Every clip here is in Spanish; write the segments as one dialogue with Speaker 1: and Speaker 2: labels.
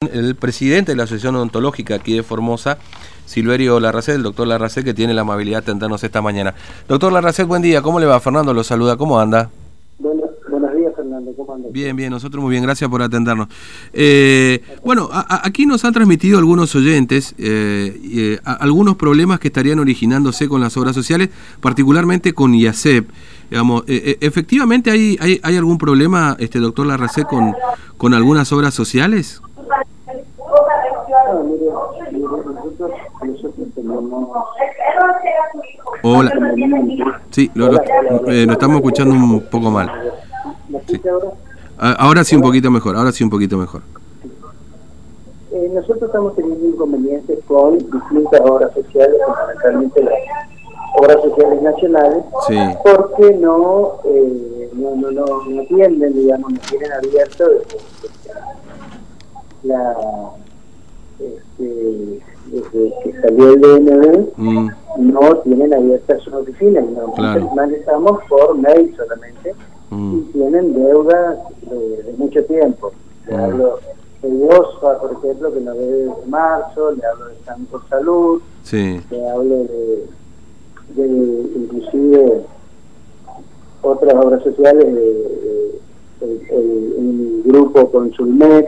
Speaker 1: el presidente de la Asociación Odontológica aquí de Formosa, Silverio Larracet, el doctor Larracet, que tiene la amabilidad de atendernos esta mañana. Doctor Larracet, buen día. ¿Cómo le va? Fernando lo saluda. ¿Cómo anda?
Speaker 2: Buenos, buenos días, Fernando. ¿Cómo anda?
Speaker 1: Bien, bien. Nosotros muy bien. Gracias por atendernos. Eh, bueno, a, a, aquí nos han transmitido algunos oyentes eh, eh, a, algunos problemas que estarían originándose con las obras sociales, particularmente con IACEP. Digamos, efectivamente, hay, hay, ¿hay algún problema, este doctor Larracet, con, con algunas obras sociales? Hola. Sí, lo, lo, eh, lo estamos escuchando un poco mal.
Speaker 2: ¿Me escucha ahora?
Speaker 1: Sí un poquito mejor, ahora sí un poquito mejor.
Speaker 2: Eh, nosotros estamos teniendo inconvenientes con distintas obras sociales, fundamentalmente las obras sociales nacionales,
Speaker 1: Sí.
Speaker 2: porque no, eh, no, no, no, no atienden, digamos, no tienen abierto desde la, este, desde que salió el DNB,
Speaker 1: Mm,
Speaker 2: no tienen abiertas sus oficinas, no,
Speaker 1: Claro.
Speaker 2: manejamos por mail solamente y
Speaker 1: mm,
Speaker 2: tienen deudas de, de mucho tiempo. Le
Speaker 1: Mm.
Speaker 2: hablo de OSFA, por ejemplo, que no debe desde marzo, le hablo de San por Salud,
Speaker 1: sí,
Speaker 2: le hablo de, de inclusive otras obras sociales, de, el, el- el grupo Consulmet,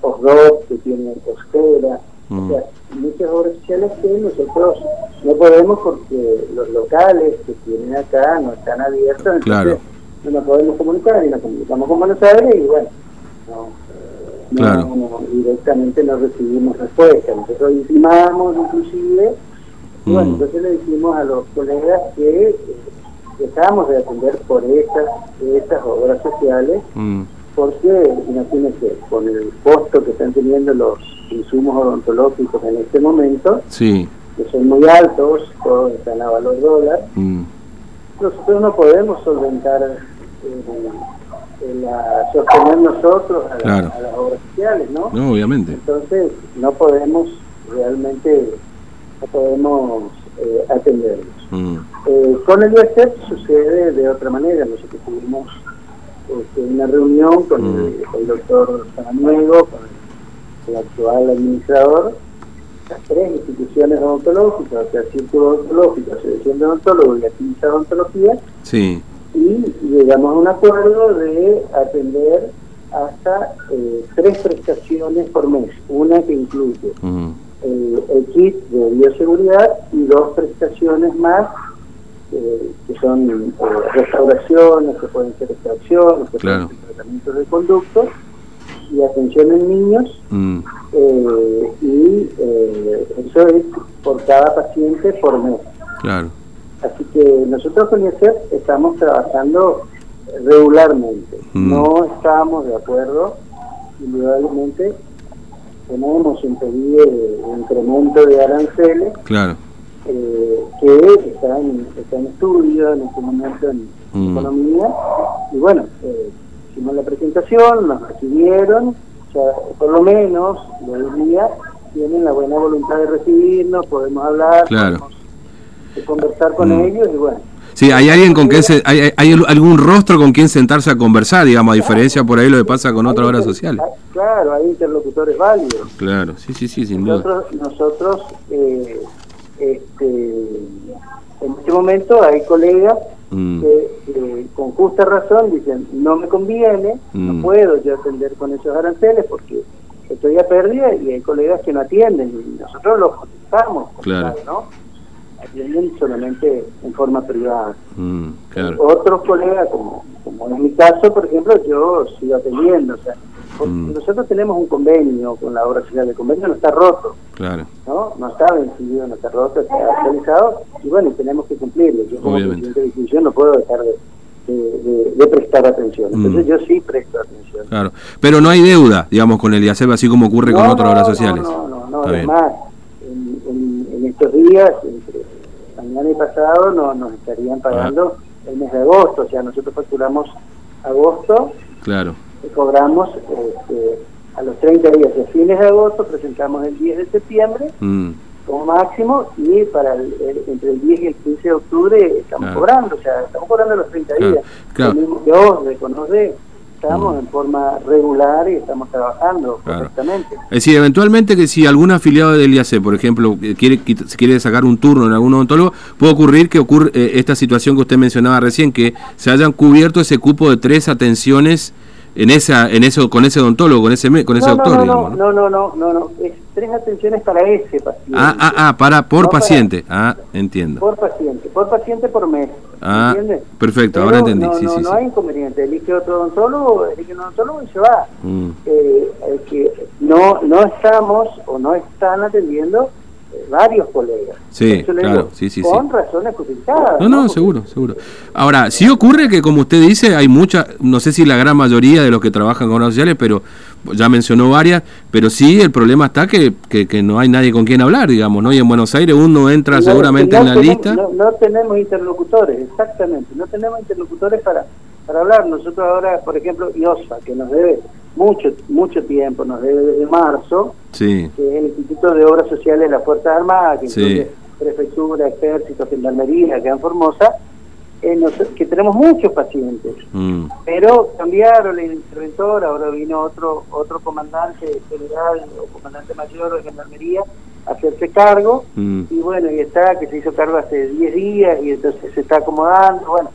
Speaker 2: que tiene OSDOT, que tiene Costera,
Speaker 1: Mm.
Speaker 2: o sea, muchas obras sociales que nosotros no podemos porque los locales que tienen acá no están abiertos, entonces
Speaker 1: Claro.
Speaker 2: no nos podemos comunicar y nos comunicamos con Buenos Aires y bueno, no, no-
Speaker 1: Claro.
Speaker 2: no- directamente no recibimos respuesta. Nosotros intimamos inclusive, bueno,
Speaker 1: Mm.
Speaker 2: entonces le dijimos a los colegas que eh, dejamos de atender por estas, estas obras sociales
Speaker 1: mm,
Speaker 2: porque imagínense, con el costo que están teniendo los insumos odontológicos en este momento,
Speaker 1: sí,
Speaker 2: que son muy altos, todos están a valor dólar,
Speaker 1: mm,
Speaker 2: nosotros no podemos solventar, eh, la- sostener nosotros a, la- a las obras sociales, ¿no?
Speaker 1: no, obviamente.
Speaker 2: Entonces no podemos realmente, no podemos eh, atenderlos.
Speaker 1: Mm,
Speaker 2: Eh, con el USEP sucede de otra manera. Nosotros tuvimos este, una reunión con el, el doctor Samaniego, con el, el actual administrador, las tres instituciones odontológicas, o sea, Círculo Odontológico, Asociación de Odontólogos y Actividad de Odontología,
Speaker 1: sí,
Speaker 2: y llegamos a un acuerdo de atender hasta eh, tres prestaciones por mes, una que incluye
Speaker 1: mm,
Speaker 2: el, el kit de bioseguridad y dos prestaciones más eh, que son eh, restauraciones, que pueden ser extracciones, que
Speaker 1: Claro.
Speaker 2: pueden ser tratamientos de conductos y atención en niños
Speaker 1: mm,
Speaker 2: eh, y eh, eso es por cada paciente por mes.
Speaker 1: claro,
Speaker 2: Así que nosotros con IESEP estamos trabajando regularmente.
Speaker 1: Mm.
Speaker 2: No estamos de acuerdo, indudablemente, tenemos un pedido de incremento de aranceles
Speaker 1: claro,
Speaker 2: eh, que está en, está en estudio en este momento en
Speaker 1: Mm.
Speaker 2: economía. Y bueno, eh, hicimos la presentación, nos recibieron, o sea, por lo menos de hoy día tienen la buena voluntad de recibirnos, podemos hablar,
Speaker 1: Claro.
Speaker 2: podemos eh, conversar con
Speaker 1: Mm.
Speaker 2: ellos y bueno.
Speaker 1: Sí, hay alguien con quien se, hay, hay- algún rostro con quien sentarse a conversar, digamos, a diferencia por ahí lo que pasa con otras obras sociales.
Speaker 2: Claro, hay interlocutores válidos.
Speaker 1: Claro, sí, sí, sí, sin duda.
Speaker 2: Nosotros, nosotros eh, este, en este momento hay colegas
Speaker 1: Mm,
Speaker 2: que eh, con justa razón dicen, no me conviene,
Speaker 1: Mm.
Speaker 2: no puedo yo atender con esos aranceles porque estoy a pérdida y hay colegas que no atienden y nosotros los contestamos,
Speaker 1: Claro.
Speaker 2: ¿no? Atienden solamente en forma privada.
Speaker 1: mm, claro,
Speaker 2: Otros colegas, como, como en mi caso, por ejemplo, yo sigo atendiendo. O sea, porque
Speaker 1: Mm.
Speaker 2: nosotros tenemos un convenio con la obra social. El convenio no está roto,
Speaker 1: claro,
Speaker 2: ¿no? No está vencido, no está roto, está actualizado. Y bueno, tenemos que cumplirlo. Yo como
Speaker 1: Obviamente.
Speaker 2: presidente de institución no puedo dejar de, de- de- de prestar atención. Entonces
Speaker 1: Mm.
Speaker 2: yo sí presto atención.
Speaker 1: claro. Pero no hay deuda, digamos, con el IACEP, así como ocurre con otras
Speaker 2: no,
Speaker 1: obras sociales.
Speaker 2: No, no, no. Además, en, en- en estos días, entre mañana y pasado, no, nos estarían pagando el mes de agosto. O sea, nosotros facturamos agosto
Speaker 1: Claro,
Speaker 2: y cobramos 30 días de fines de agosto, presentamos el 10 de septiembre
Speaker 1: mm,
Speaker 2: como máximo y para el- el- entre el 10 y el 15 de octubre estamos
Speaker 1: Claro.
Speaker 2: cobrando, o sea, estamos cobrando los 30
Speaker 1: Claro,
Speaker 2: días.
Speaker 1: claro.
Speaker 2: Mismo que vos, reconoce estamos en forma regular y estamos trabajando correctamente.
Speaker 1: Es decir, eventualmente que si algún afiliado del IAC, por ejemplo, quiere quiere sacar un turno en algún odontólogo, puede ocurrir que ocurre eh, esta situación que usted mencionaba recién, que se hayan cubierto ese cupo de tres atenciones en esa en eso con ese odontólogo, con ese con ese doctor,
Speaker 2: no,
Speaker 1: digamos,
Speaker 2: ¿no? No, no, no, no, es tres atenciones para ese paciente.
Speaker 1: Ah, ah, ah, para por paciente. ah, entiendo.
Speaker 2: Por paciente, por paciente por mes.
Speaker 1: Ah, perfecto, ahora entendí.
Speaker 2: No,
Speaker 1: sí,
Speaker 2: no,
Speaker 1: sí,
Speaker 2: no hay inconveniente, elige otro odontólogo, elige un odontólogo y se va. Mm. Eh, que no no estamos o no están atendiendo varios colegas.
Speaker 1: Sí, claro, sí, sí,
Speaker 2: con razones justificadas.
Speaker 1: No, no, seguro, seguro. Ahora, sí ocurre que, como usted dice, hay mucha, no sé si la gran mayoría de los que trabajan con obras sociales, pero ya mencionó varias, pero sí el problema está que, que, no hay nadie con quien hablar, digamos, ¿no? Y en Buenos Aires uno entra seguramente en la lista.
Speaker 2: No, tenemos interlocutores, exactamente, no tenemos interlocutores para, para hablar. Nosotros ahora, por ejemplo, IOSA, que nos debe mucho mucho tiempo, nos debe desde marzo, que es el Instituto de Obras Sociales de las Fuerzas Armadas, que incluye Prefectura, Ejército, Gendarmería, que en Formosa, eh, que tenemos muchos pacientes, mm. pero cambiaron el interventor, ahora vino otro otro comandante general o comandante mayor de Gendarmería a hacerse cargo, mm. y bueno, y está, que se hizo cargo hace 10 días, y entonces se está acomodando, bueno,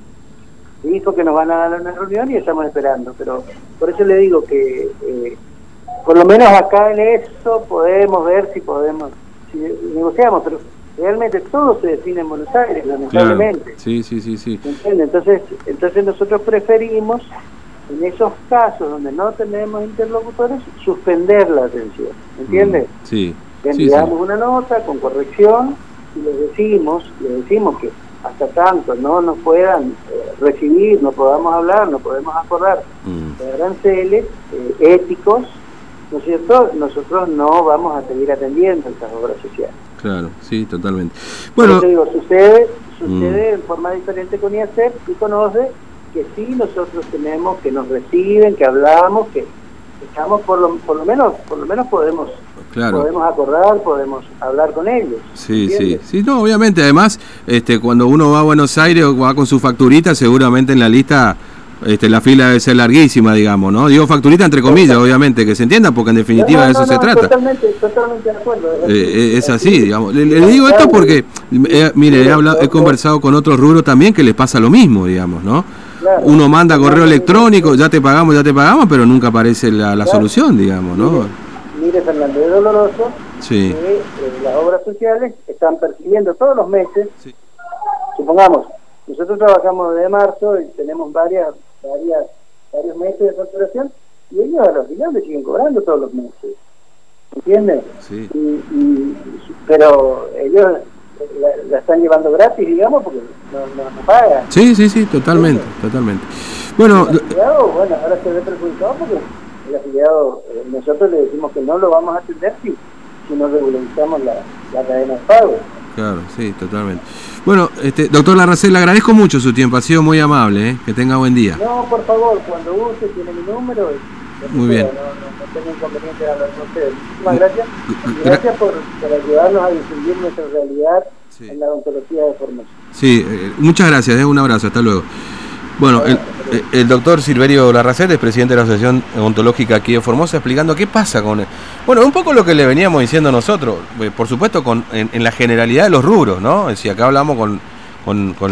Speaker 2: dijo que nos van a dar una reunión y estamos esperando, pero por eso le digo que eh, por lo menos acá en eso podemos ver si podemos, si negociamos, pero realmente todo se define en Buenos Aires, lamentablemente.
Speaker 1: Sí, sí, sí, sí.
Speaker 2: Entonces, entonces nosotros preferimos, en esos casos donde no tenemos interlocutores, suspender la atención, ¿entiendes?
Speaker 1: Mm, sí.
Speaker 2: enviamos una nota con corrección y le decimos, le decimos que hasta tanto no nos puedan eh, recibir, no podamos hablar, no podemos acordar mm. de aranceles eh, éticos, ¿no es cierto? Nosotros no vamos a seguir atendiendo estas obras sociales.
Speaker 1: Claro, sí, totalmente. Bueno,
Speaker 2: digo, sucede, sucede mm. en forma diferente con IACEP y conoce que sí nosotros tenemos, que nos reciben, que hablamos, que estamos por lo, por lo menos, por lo menos podemos podemos acordar, podemos hablar con ellos.
Speaker 1: Sí, sí, sí, no, obviamente, además, este, cuando uno va a Buenos Aires o va con su facturita, seguramente en la lista este, la fila debe ser larguísima, digamos, ¿no? Digo facturita entre comillas, obviamente, que se entienda, porque en definitiva de eso se trata.
Speaker 2: Totalmente, totalmente de acuerdo.
Speaker 1: Eh, eh, es así, digamos. Le, digo esto porque, eh, mire, he, hablado, he conversado con otros rubros también que les pasa lo mismo, digamos, ¿no? Uno manda correo electrónico, ya te pagamos, ya te pagamos, pero nunca aparece la, la solución, digamos, ¿no?
Speaker 2: mire Fernando, es doloroso que eh, las obras sociales están percibiendo todos los meses, supongamos, nosotros trabajamos desde marzo y tenemos varias, varias, varios meses de facturación y ellos a los finales siguen cobrando todos los meses. ¿Entiendes?
Speaker 1: Sí.
Speaker 2: pero ellos la, están llevando gratis, digamos, porque no, pagan.
Speaker 1: Sí, sí, sí, totalmente, totalmente. Bueno,
Speaker 2: bueno, ahora se ve perjudicado porque el afiliado, eh, nosotros le decimos que no lo vamos a atender si, si no regularizamos la, la cadena de pago.
Speaker 1: Claro, sí, totalmente. Bueno, este, doctor Larracel, le agradezco mucho su tiempo, ha sido muy amable, ¿eh? que tenga buen día.
Speaker 2: No, por favor, cuando guste, tiene mi número.
Speaker 1: Muy bien.
Speaker 2: No, no, tengo inconveniente de hablar con ustedes. Muchísimas gracias. gracias por, por, ayudarnos a difundir nuestra realidad en la odontología de formación.
Speaker 1: Sí, eh, muchas gracias, ¿eh? un abrazo, hasta luego. Bueno, el, doctor Silverio Larracet es presidente de la Asociación Ontológica aquí de Formosa, explicando qué pasa con... él. bueno, un poco lo que le veníamos diciendo nosotros, eh, por supuesto con, en, la generalidad de los rubros, ¿no? Es decir, acá hablamos con, con